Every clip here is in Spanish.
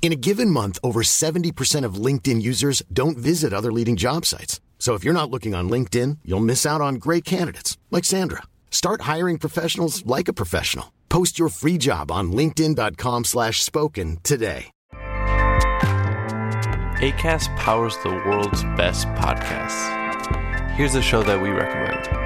In a given month, over 70% of LinkedIn users don't visit other leading job sites. So if you're not looking on LinkedIn, you'll miss out on great candidates like Sandra. Start hiring professionals like a professional. Post your free job on linkedin.com/spoken today. ACAST powers the world's best podcasts. Here's a show that we recommend.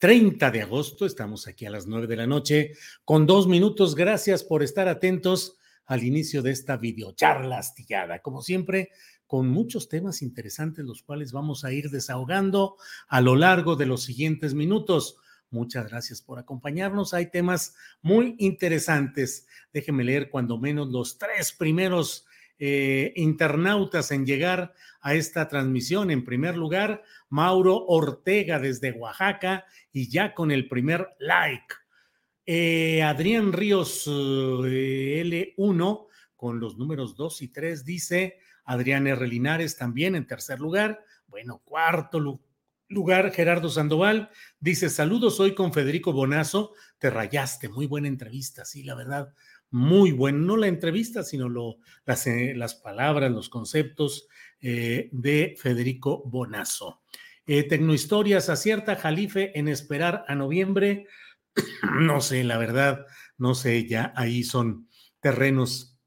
30 de agosto. Estamos aquí a las 9 de la noche con dos minutos. Gracias por estar atentos al inicio de esta videocharla astillada. Como siempre, con muchos temas interesantes, los cuales vamos a ir desahogando a lo largo de los siguientes minutos. Muchas gracias por acompañarnos. Hay temas muy interesantes. Déjenme leer cuando menos los tres primeros eh, internautas en llegar a esta transmisión. En primer lugar, Mauro Ortega desde Oaxaca y ya con el primer like. Eh, Adrián Ríos eh, L1 con los números 2 y 3 dice Adrián R. Linares también en tercer lugar. Bueno, cuarto lu- lugar, Gerardo Sandoval dice saludos hoy con Federico Bonazo. Te rayaste, muy buena entrevista, sí, la verdad, muy buena. No la entrevista, sino lo, las, eh, las palabras, los conceptos eh, de Federico Bonazo. Eh, Tecnohistorias acierta Jalife en esperar a noviembre. No sé, la verdad, no sé, ya ahí son terrenos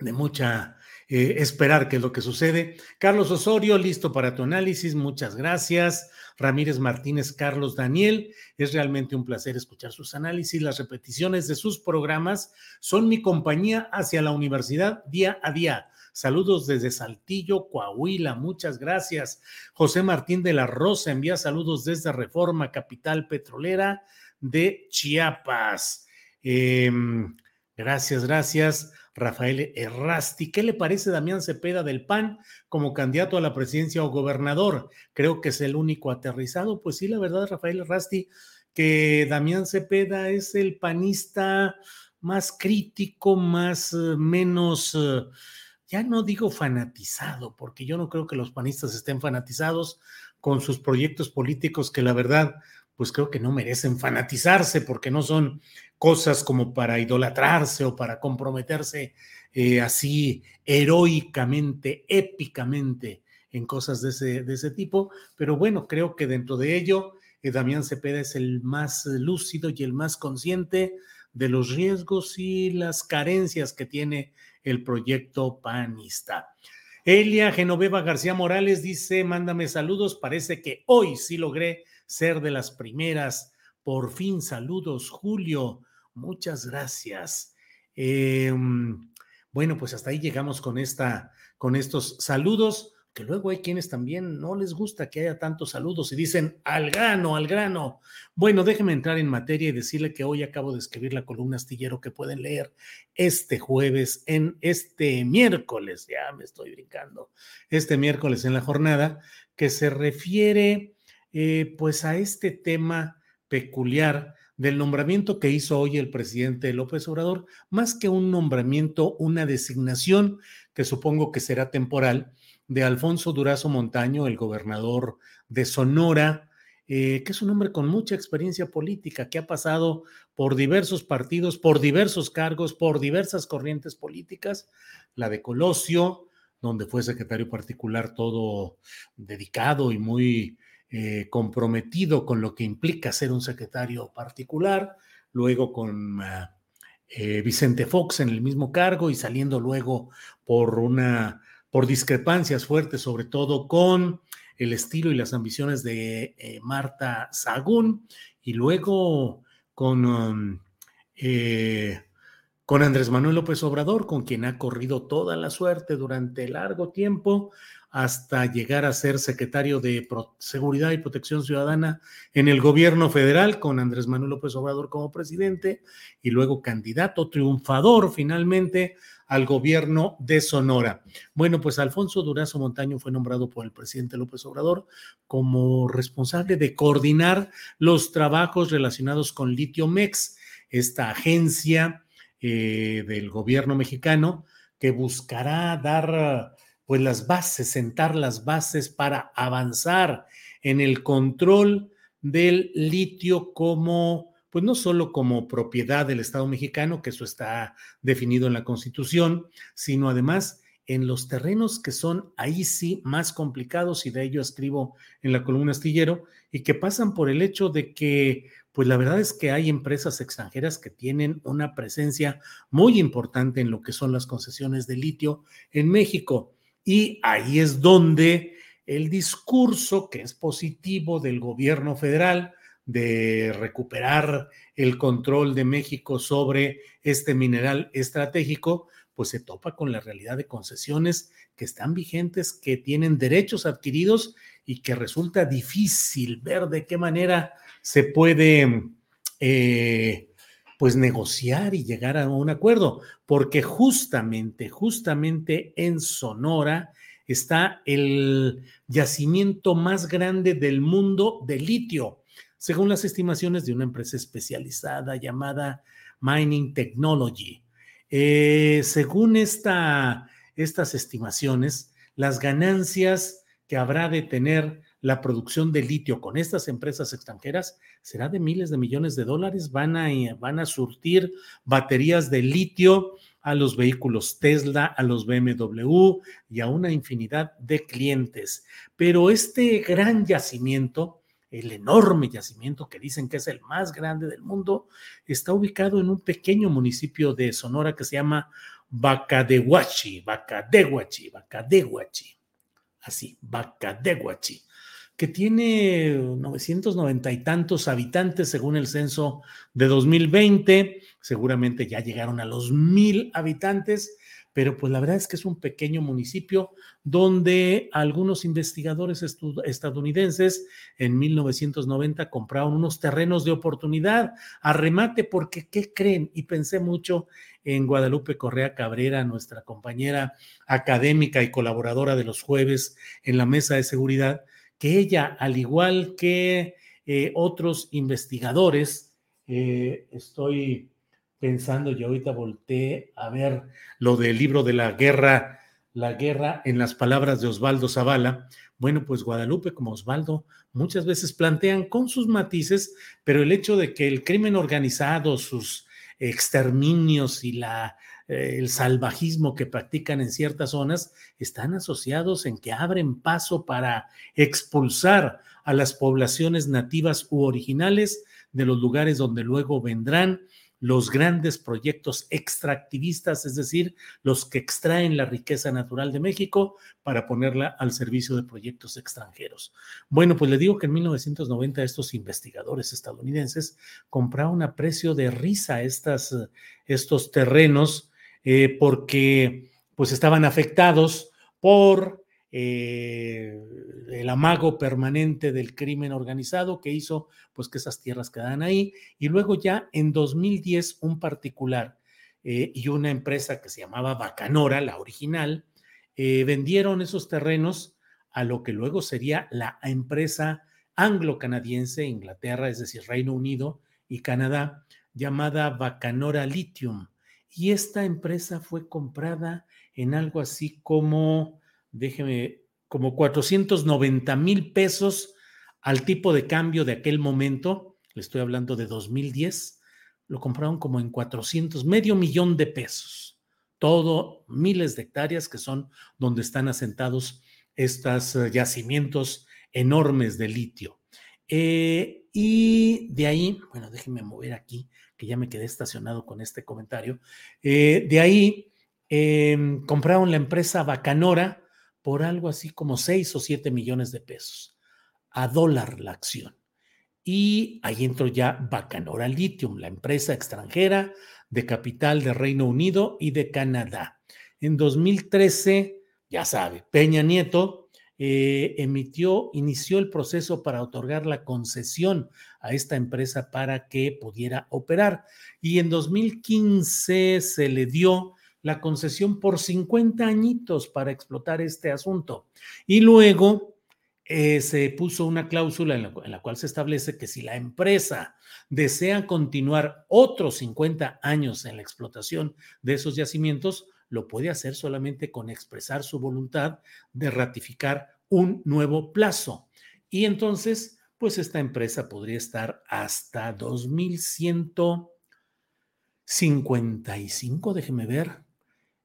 de mucha eh, esperar qué es lo que sucede. Carlos Osorio, listo para tu análisis, muchas gracias. Ramírez Martínez, Carlos Daniel, es realmente un placer escuchar sus análisis. Las repeticiones de sus programas son mi compañía hacia la universidad día a día. Saludos desde Saltillo, Coahuila, muchas gracias. José Martín de la Rosa envía saludos desde Reforma, capital petrolera de Chiapas. Eh, gracias, gracias. Rafael Errasti, ¿qué le parece Damián Cepeda del PAN como candidato a la presidencia o gobernador? Creo que es el único aterrizado. Pues sí, la verdad, Rafael Errasti, que Damián Cepeda es el panista más crítico, más, eh, menos, eh, ya no digo fanatizado, porque yo no creo que los panistas estén fanatizados con sus proyectos políticos que la verdad, pues creo que no merecen fanatizarse porque no son cosas como para idolatrarse o para comprometerse eh, así heroicamente, épicamente en cosas de ese, tipo. Pero bueno, creo que dentro de ello, eh, Damián Cepeda es el más lúcido y el más consciente de los riesgos y las carencias que tiene el proyecto panista. Elia Genoveva García Morales dice, mándame saludos, parece que hoy sí logré ser de las primeras. Por fin, saludos, Julio. Muchas gracias. Eh, bueno, pues hasta ahí llegamos con esta, con estos saludos, que luego hay quienes también no les gusta que haya tantos saludos y dicen al grano, al grano. Bueno, déjenme entrar en materia y decirle que hoy acabo de escribir la columna astillero que pueden leer este jueves, en este miércoles, ya me estoy brincando, este miércoles en la jornada, que se refiere eh, pues a este tema peculiar del nombramiento que hizo hoy el presidente López Obrador, más que un nombramiento, una designación que supongo que será temporal, de Alfonso Durazo Montaño, el gobernador de Sonora, eh, que es un hombre con mucha experiencia política, que ha pasado por diversos partidos, por diversos cargos, por diversas corrientes políticas, la de Colosio, donde fue secretario particular todo dedicado y muy eh, comprometido con lo que implica ser un secretario particular, luego con ah, eh, Vicente Fox en el mismo cargo y saliendo luego por una por discrepancias fuertes, sobre todo con el estilo y las ambiciones de eh, Marta Sagún y luego con, um, con Andrés Manuel López Obrador, con quien ha corrido toda la suerte durante largo tiempo, hasta llegar a ser secretario de Seguridad y Protección Ciudadana en el gobierno federal con Andrés Manuel López Obrador como presidente y luego candidato triunfador finalmente al gobierno de Sonora. Bueno, pues Alfonso Durazo Montaño fue nombrado por el presidente López Obrador como responsable de coordinar los trabajos relacionados con Litio Mex, esta agencia eh, del gobierno mexicano que buscará dar pues las bases, sentar las bases para avanzar en el control del litio como, pues no solo como propiedad del Estado mexicano, que eso está definido en la Constitución, sino además en los terrenos que son ahí sí más complicados, y de ello escribo en la columna astillero, y que pasan por el hecho de que, pues la verdad es que hay empresas extranjeras que tienen una presencia muy importante en lo que son las concesiones de litio en México. Y ahí es donde el discurso que es positivo del gobierno federal de recuperar el control de México sobre este mineral estratégico, pues se topa con la realidad de concesiones que están vigentes, que tienen derechos adquiridos y que resulta difícil ver de qué manera se puede eh, pues negociar y llegar a un acuerdo, porque justamente, justamente en Sonora está el yacimiento más grande del mundo de litio, según las estimaciones de una empresa especializada llamada Mining Technology. Eh, según esta, estas estimaciones, las ganancias que habrá de tener la producción de litio con estas empresas extranjeras será de miles de millones de dólares. Van a, eh, van a surtir baterías de litio a los vehículos Tesla, a los BMW y a una infinidad de clientes. Pero este gran yacimiento, el enorme yacimiento que dicen que es el más grande del mundo, está ubicado en un pequeño municipio de Sonora que se llama Bacadehuachi, Bacadehuachi, Bacadehuachi. Así, Bacadehuachi que tiene 990 y tantos habitantes según el censo de 2020. Seguramente ya llegaron a los mil habitantes, pero pues la verdad es que es un pequeño municipio donde algunos investigadores estadounidenses en 1990 compraron unos terrenos de oportunidad a remate porque, ¿qué creen? Y pensé mucho en Guadalupe Correa Cabrera, nuestra compañera académica y colaboradora de los jueves en la mesa de seguridad que ella, al igual que eh, otros investigadores, eh, estoy pensando y ahorita volteé a ver lo del libro de la guerra, la guerra en las palabras de Osvaldo Zavala. Bueno, pues Guadalupe como Osvaldo muchas veces plantean con sus matices, pero el hecho de que el crimen organizado, sus exterminios y la eh, el salvajismo que practican en ciertas zonas están asociados en que abren paso para expulsar a las poblaciones nativas u originales de los lugares donde luego vendrán los grandes proyectos extractivistas, es decir, los que extraen la riqueza natural de México para ponerla al servicio de proyectos extranjeros. Bueno, pues le digo que en 1990 estos investigadores estadounidenses compraron a precio de risa estas, estos terrenos eh, porque pues estaban afectados por eh, el amago permanente del crimen organizado que hizo pues que esas tierras quedaran ahí y luego ya en 2010 un particular eh, y una empresa que se llamaba Bacanora, la original, vendieron esos terrenos a lo que luego sería la empresa anglo-canadiense, Inglaterra, es decir, Reino Unido y Canadá llamada Bacanora Lithium. Y esta empresa fue comprada en algo así como, déjeme, como 490 mil pesos al tipo de cambio de aquel momento, le estoy hablando de 2010, lo compraron como en 400, medio millón de pesos. Todo miles de hectáreas que son donde están asentados estos eh, yacimientos enormes de litio. Eh, y de ahí, bueno, déjenme mover aquí, que ya me quedé estacionado con este comentario. Eh, de ahí em, compraron la empresa Bacanora por algo así como 6 o 7 millones de pesos, a dólar la acción. Y ahí entró ya Bacanora Lithium, la empresa extranjera de capital de Reino Unido y de Canadá. En 2013, ya sabe, Peña Nieto eh, emitió, inició el proceso para otorgar la concesión a esta empresa para que pudiera operar. Y en 2015 se le dio la concesión por 50 añitos para explotar este asunto. Y luego eh, se puso una cláusula en la, en la, cual se establece que si la empresa desea continuar otros 50 años en la explotación de esos yacimientos, lo puede hacer solamente con expresar su voluntad de ratificar un nuevo plazo. Y entonces, pues esta empresa podría estar hasta 2155, déjeme ver.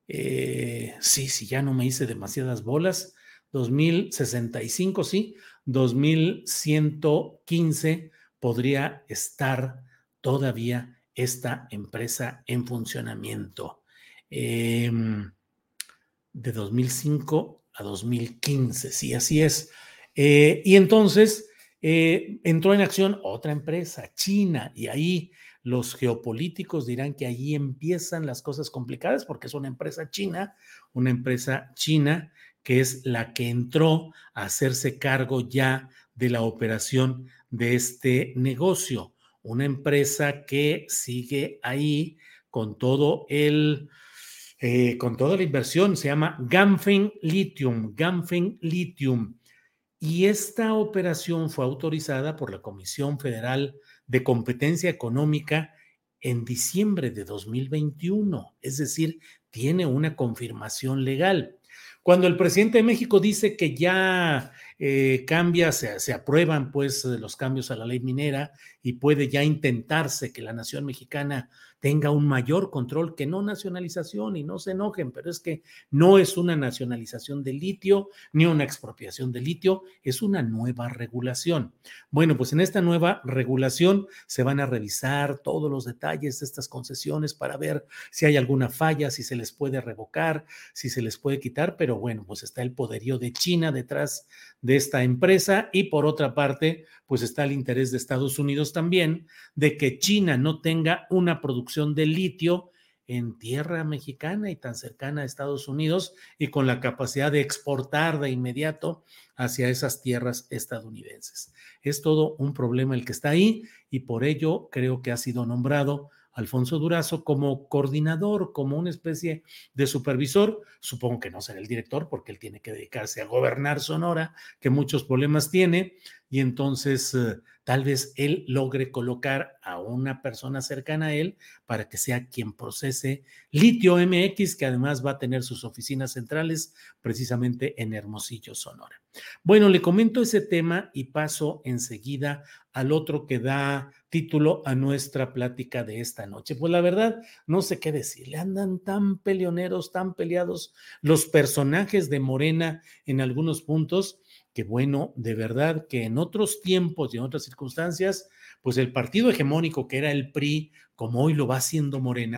Eh, sí, sí, ya no me hice demasiadas bolas. 2065, sí, 2115 podría estar todavía esta empresa en funcionamiento. Em, de 2005 a 2015, sí, así es. Eh, y entonces eh, entró en acción otra empresa, China, y ahí los geopolíticos dirán que ahí empiezan las cosas complicadas porque es una empresa china, una empresa china que es la que entró a hacerse cargo ya de la operación de este negocio, una empresa que sigue ahí con todo el eh, con toda la inversión, se llama Gamfeng Lithium, Gamfeng Lithium. Y esta operación fue autorizada por la Comisión Federal de Competencia Económica en diciembre de 2021, es decir, tiene una confirmación legal. Cuando el presidente de México dice que ya eh, cambia, se, se, aprueban pues los cambios a la ley minera y puede ya intentarse que la nación mexicana tenga un mayor control, que no nacionalización y no se enojen, pero es que no es una nacionalización de litio ni una expropiación de litio, es una nueva regulación. Bueno, pues en esta nueva regulación se van a revisar todos los detalles de estas concesiones para ver si hay alguna falla, si se les puede revocar, si se les puede quitar, pero bueno, pues está el poderío de China detrás de esta empresa y por otra parte, pues está el interés de Estados Unidos también de que China no tenga una producción de litio en tierra mexicana y tan cercana a Estados Unidos y con la capacidad de exportar de inmediato hacia esas tierras estadounidenses. Es todo un problema el que está ahí y por ello creo que ha sido nombrado Alfonso Durazo como coordinador, como una especie de supervisor. Supongo que no será el director porque él tiene que dedicarse a gobernar Sonora, que muchos problemas tiene, y entonces eh, tal vez él logre colocar a una persona cercana a él para que sea quien procese Litio MX, que además va a tener sus oficinas centrales precisamente en Hermosillo, Sonora. Bueno, le comento ese tema y paso enseguida al otro que da título a nuestra plática de esta noche. Pues la verdad, no sé qué decirle, andan tan peleoneros, tan peleados los personajes de Morena en algunos puntos que bueno, de verdad que en otros tiempos y en otras circunstancias, pues el partido hegemónico que era el PRI, como hoy lo va haciendo Morena.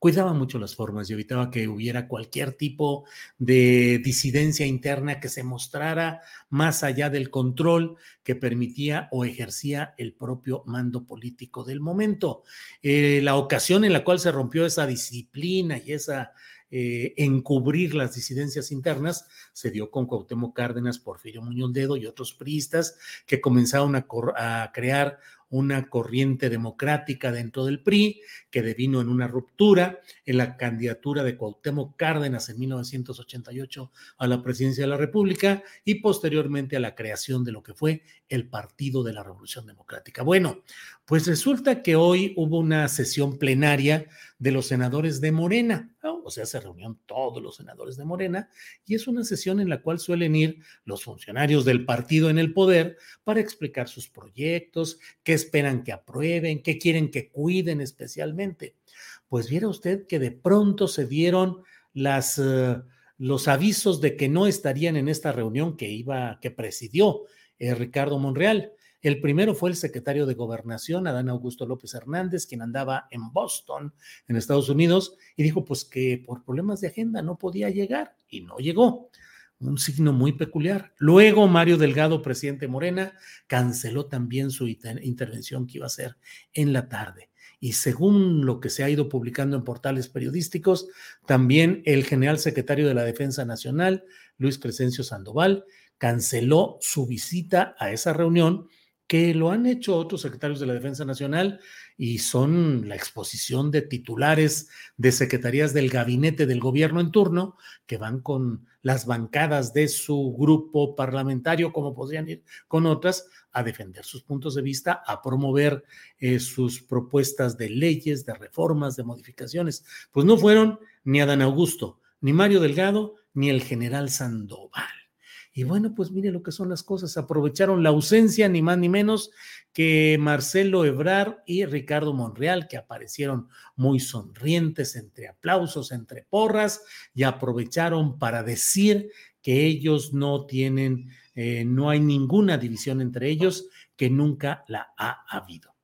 Cuidaba mucho las formas y evitaba que hubiera cualquier tipo de disidencia interna que se mostrara más allá del control que permitía o ejercía el propio mando político del momento. Eh, la ocasión en la cual se rompió esa disciplina y esa eh, encubrir las disidencias internas se dio con Cuauhtémoc Cárdenas, Porfirio Muñoz Dedo y otros priistas que comenzaron a crear una corriente democrática dentro del PRI que devino en una ruptura en la candidatura de Cuauhtémoc Cárdenas en 1988 a la presidencia de la República y posteriormente a la creación de lo que fue el Partido de la Revolución Democrática. Bueno, pues resulta que hoy hubo una sesión plenaria de los senadores de Morena, o sea, se reunieron todos los senadores de Morena y es una sesión en la cual suelen ir los funcionarios del partido en el poder para explicar sus proyectos, qué esperan que aprueben, qué quieren que cuiden especialmente. Pues viera usted que de pronto se dieron uh, los avisos de que no estarían en esta reunión que iba, que presidió eh, Ricardo Monreal. El primero fue el secretario de Gobernación, Adán Augusto López Hernández, quien andaba en Boston, en Estados Unidos, y dijo pues que por problemas de agenda no podía llegar y no llegó. Un signo muy peculiar. Luego Mario Delgado, presidente Morena, canceló también su intervención que iba a hacer en la tarde. Y según lo que se ha ido publicando en portales periodísticos, también el general secretario de la Defensa Nacional, Luis Crescencio Sandoval, canceló su visita a esa reunión que lo han hecho otros secretarios de la Defensa Nacional y son la exposición de titulares de secretarías del gabinete del gobierno en turno que van con las bancadas de su grupo parlamentario, como podrían ir con otras, a defender sus puntos de vista, a promover eh, sus propuestas de leyes, de reformas, de modificaciones. Pues no fueron ni Adán Augusto, ni Mario Delgado, ni el general Sandoval. Y bueno, pues mire lo que son las cosas. Aprovecharon la ausencia, ni más ni menos, que Marcelo Ebrar y Ricardo Monreal, que aparecieron muy sonrientes entre aplausos, entre porras, y aprovecharon para decir que ellos no tienen, eh, no hay ninguna división entre ellos, que nunca la ha habido.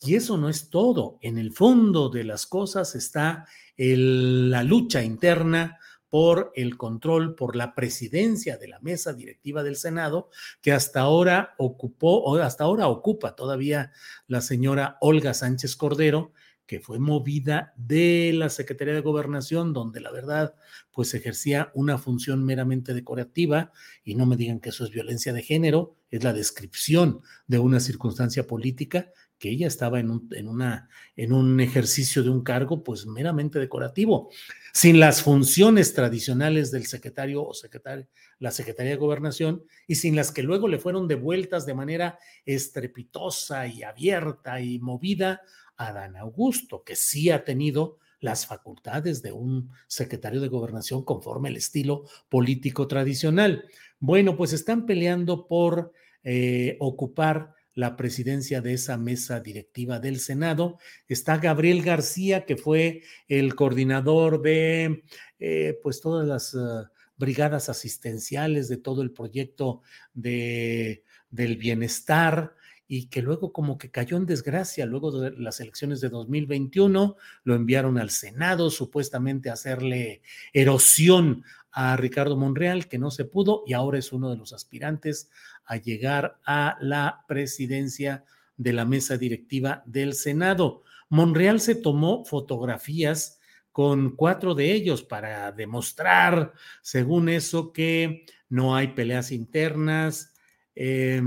Y eso no es todo. En el fondo de las cosas está la lucha interna por el control, por la presidencia de la mesa directiva del Senado, que hasta ahora ocupó, o hasta ahora ocupa todavía la señora Olga Sánchez Cordero, que fue movida de la Secretaría de Gobernación, donde la verdad, pues ejercía una función meramente decorativa, y no me digan que eso es violencia de género, es la descripción de una circunstancia política que ella estaba en un, en una, en un ejercicio de un cargo pues meramente decorativo, sin las funciones tradicionales del secretario o secretaria, la Secretaría de Gobernación y sin las que luego le fueron devueltas de manera estrepitosa y abierta y movida a Dan Augusto, que sí ha tenido las facultades de un secretario de gobernación conforme el estilo político tradicional. Bueno, pues están peleando por eh, ocupar la presidencia de esa mesa directiva del Senado. Está Gabriel García, que fue el coordinador de eh, pues todas las uh, brigadas asistenciales de todo el proyecto de, del bienestar y que luego como que cayó en desgracia luego de las elecciones de 2021, lo enviaron al Senado supuestamente a hacerle erosión a Ricardo Monreal, que no se pudo y ahora es uno de los aspirantes a llegar a la presidencia de la mesa directiva del Senado. Monreal se tomó fotografías con cuatro de ellos para demostrar, según eso, que no hay peleas internas, eh,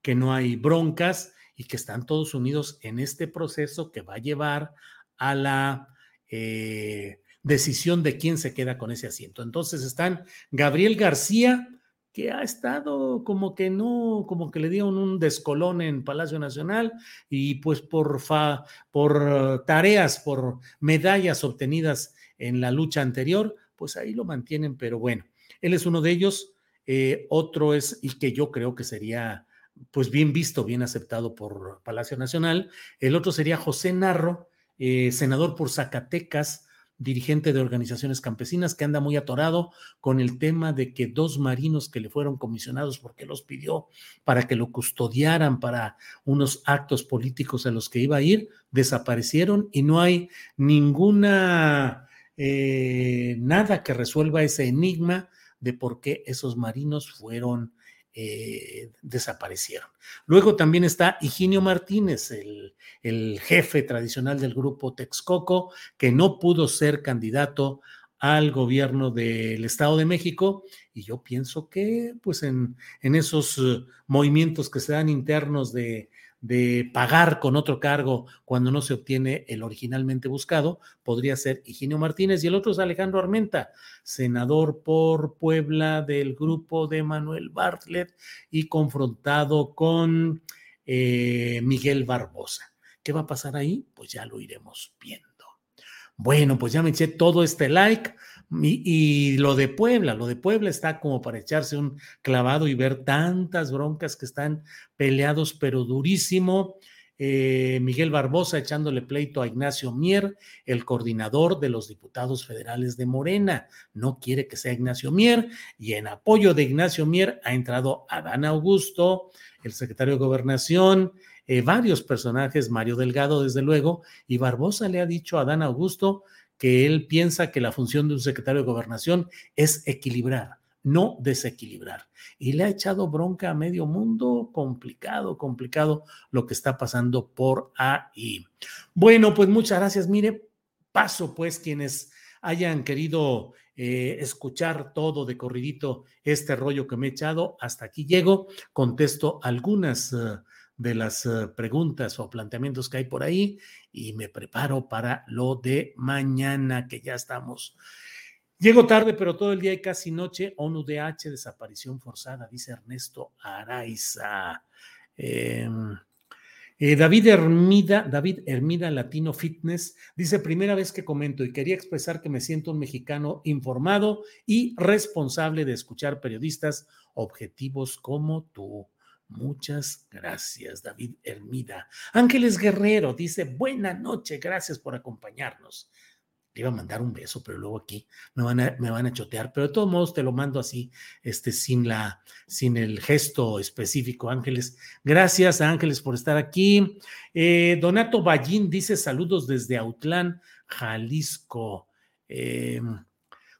que no hay broncas y que están todos unidos en este proceso que va a llevar a la eh, decisión de quién se queda con ese asiento. Entonces están Gabriel García, que ha estado como que no, como que le dieron un descolón en Palacio Nacional y pues por, fa, por tareas, por medallas obtenidas en la lucha anterior, pues ahí lo mantienen, pero bueno, él es uno de ellos Eh, otro es, y que yo creo que sería pues bien visto, bien aceptado por Palacio Nacional. El otro sería José Narro, eh, senador por Zacatecas, dirigente de organizaciones campesinas, que anda muy atorado con el tema de que dos marinos que le fueron comisionados porque los pidió para que lo custodiaran para unos actos políticos a los que iba a ir, desaparecieron y no hay ninguna, eh, nada que resuelva ese enigma de por qué esos marinos fueron eh, desaparecieron. Luego también está Higinio Martínez, el, el, jefe tradicional del grupo Texcoco, que no pudo ser candidato al gobierno del Estado de México. Y yo pienso que, pues, en, en esos uh, movimientos que se dan internos de de pagar con otro cargo cuando no se obtiene el originalmente buscado, podría ser Higinio Martínez y el otro es Alejandro Armenta, senador por Puebla del grupo de Manuel Bartlett y confrontado con eh, Miguel Barbosa. ¿Qué va a pasar ahí? Pues ya lo iremos viendo. Bueno, pues ya me eché todo este like. Y, lo de Puebla, lo de Puebla está como para echarse un clavado y ver tantas broncas que están peleados, pero durísimo. Eh, Miguel Barbosa echándole pleito a Ignacio Mier, el coordinador de los diputados federales de Morena. No quiere que sea Ignacio Mier y en apoyo de Ignacio Mier ha entrado Adán Augusto, el secretario de Gobernación, eh, varios personajes, Mario Delgado desde luego, y Barbosa le ha dicho a Adán Augusto que él piensa que la función de un secretario de gobernación es equilibrar, no desequilibrar. Y le ha echado bronca a medio mundo, complicado, complicado lo que está pasando por ahí. Bueno, pues muchas gracias. Mire, paso pues quienes hayan querido eh, escuchar todo de corridito este rollo que me he echado. Hasta aquí llego, contesto algunas eh, de las eh, preguntas o planteamientos que hay por ahí y me preparo para lo de mañana, que ya estamos. Llego tarde, pero todo el día y casi noche. ONU-DH, desaparición forzada, dice Ernesto Araiza. Em, eh, David Hermida, David Hermida Latino Fitness, dice, primera vez que comento y quería expresar que me siento un mexicano informado y responsable de escuchar periodistas objetivos como tú. Muchas gracias, David Hermida. Ángeles Guerrero dice, buena noche, gracias por acompañarnos. Le iba a mandar un beso, pero luego aquí me van a, me van a chotear, pero de todos modos te lo mando así, este, sin, la, sin el gesto específico, Ángeles. Gracias Ángeles por estar aquí. Eh, Donato Ballín dice saludos desde Autlán, Jalisco. Eh,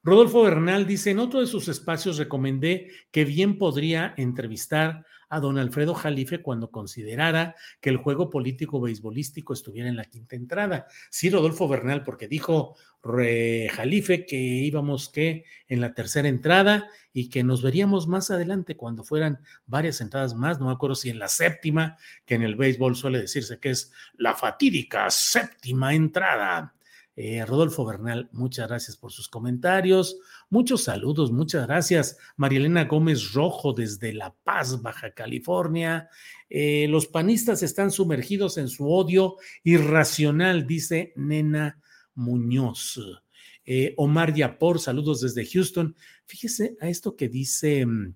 Rodolfo Bernal dice, en otro de sus espacios recomendé que bien podría entrevistar a don Alfredo Jalife cuando considerara que el juego político beisbolístico estuviera en la quinta entrada. Sí, Rodolfo Bernal, porque dijo Jalife que íbamos que en la tercera entrada y que nos veríamos más adelante cuando fueran varias entradas más, no me acuerdo si en la séptima, que en el béisbol suele decirse que es la fatídica séptima entrada. Eh, Rodolfo Bernal, muchas gracias por sus comentarios. Muchos saludos, muchas gracias. Marielena Gómez Rojo desde La Paz, Baja California. Eh, los panistas están sumergidos en su odio irracional, dice Nena Muñoz. Eh, Omar Yapor, saludos desde Houston. Fíjese a esto que dice mm,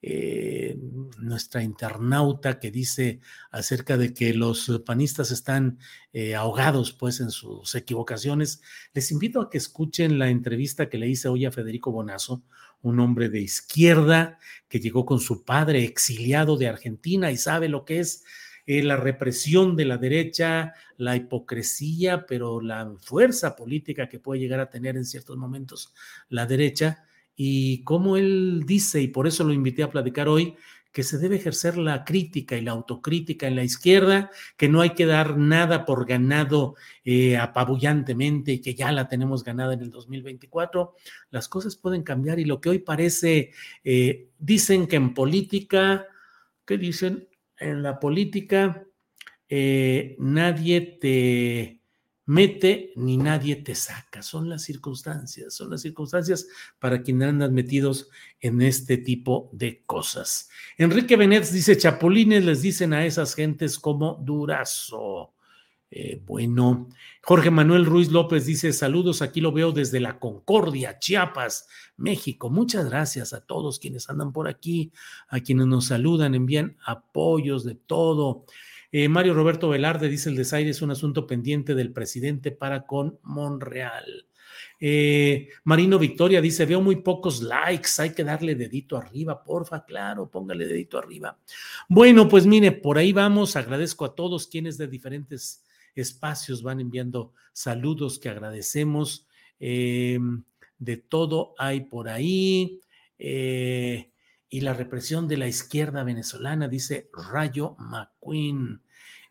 eh, nuestra internauta que dice acerca de que los panistas están eh, ahogados pues en sus equivocaciones. Les invito a que escuchen la entrevista que le hice hoy a Federico Bonazo, un hombre de izquierda que llegó con su padre exiliado de Argentina y sabe lo que es eh, la represión de la derecha, la hipocresía, pero la fuerza política que puede llegar a tener en ciertos momentos la derecha y como él dice, y por eso lo invité a platicar hoy, que se debe ejercer la crítica y la autocrítica en la izquierda, que no hay que dar nada por ganado eh, apabullantemente y que ya la tenemos ganada en el 2024. Las cosas pueden cambiar y lo que hoy parece, eh, dicen que en política, ¿qué dicen? En la política eh, nadie te mete ni nadie te saca. Son las circunstancias, son las circunstancias para quienes andan metidos en este tipo de cosas. Enrique Benet dice, chapulines les dicen a esas gentes como durazo. Eh, bueno, Jorge Manuel Ruiz López dice saludos, aquí lo veo desde la Concordia, Chiapas, México. Muchas gracias a todos quienes andan por aquí, a quienes nos saludan, envían apoyos de todo. Eh, Mario Roberto Velarde dice el desaire es un asunto pendiente del presidente para con Monreal. Eh, Marino Victoria dice, veo muy pocos likes, hay que darle dedito arriba, porfa, claro, póngale dedito arriba. Bueno, pues mire, por ahí vamos, agradezco a todos quienes de diferentes espacios van enviando saludos que agradecemos. Eh, de todo hay por ahí. Eh, y la represión de la izquierda venezolana, dice Rayo McQueen.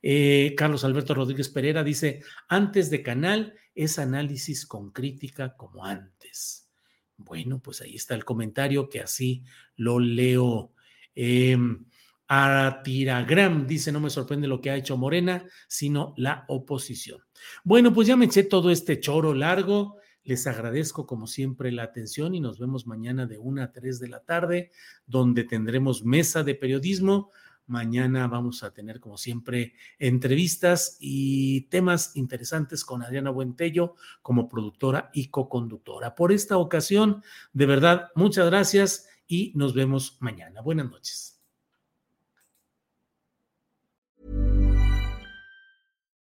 Eh, Carlos Alberto Rodríguez Pereira dice, antes de canal es análisis con crítica como antes. Bueno, pues ahí está el comentario que así lo leo. Eh, Tiragram dice, no me sorprende lo que ha hecho Morena, sino la oposición. Bueno, pues ya me eché todo este choro largo. Les agradezco como siempre la atención y nos vemos mañana de 1 a 3 de la tarde, donde tendremos mesa de periodismo. Mañana vamos a tener, como siempre, entrevistas y temas interesantes con Adriana Buentello como productora y co-conductora. Por esta ocasión, de verdad, muchas gracias y nos vemos mañana. Buenas noches.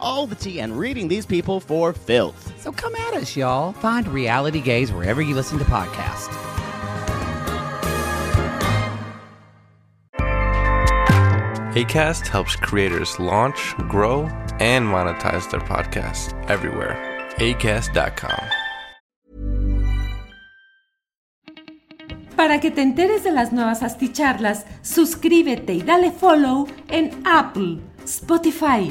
all the tea and reading these people for filth. So come at us, y'all. Find Reality Gaze wherever you listen to podcasts. ACAST helps creators launch, grow, and monetize their podcasts everywhere. ACAST.com. Para que te enteres de las nuevas asticharlas, suscríbete y dale follow en Apple, Spotify,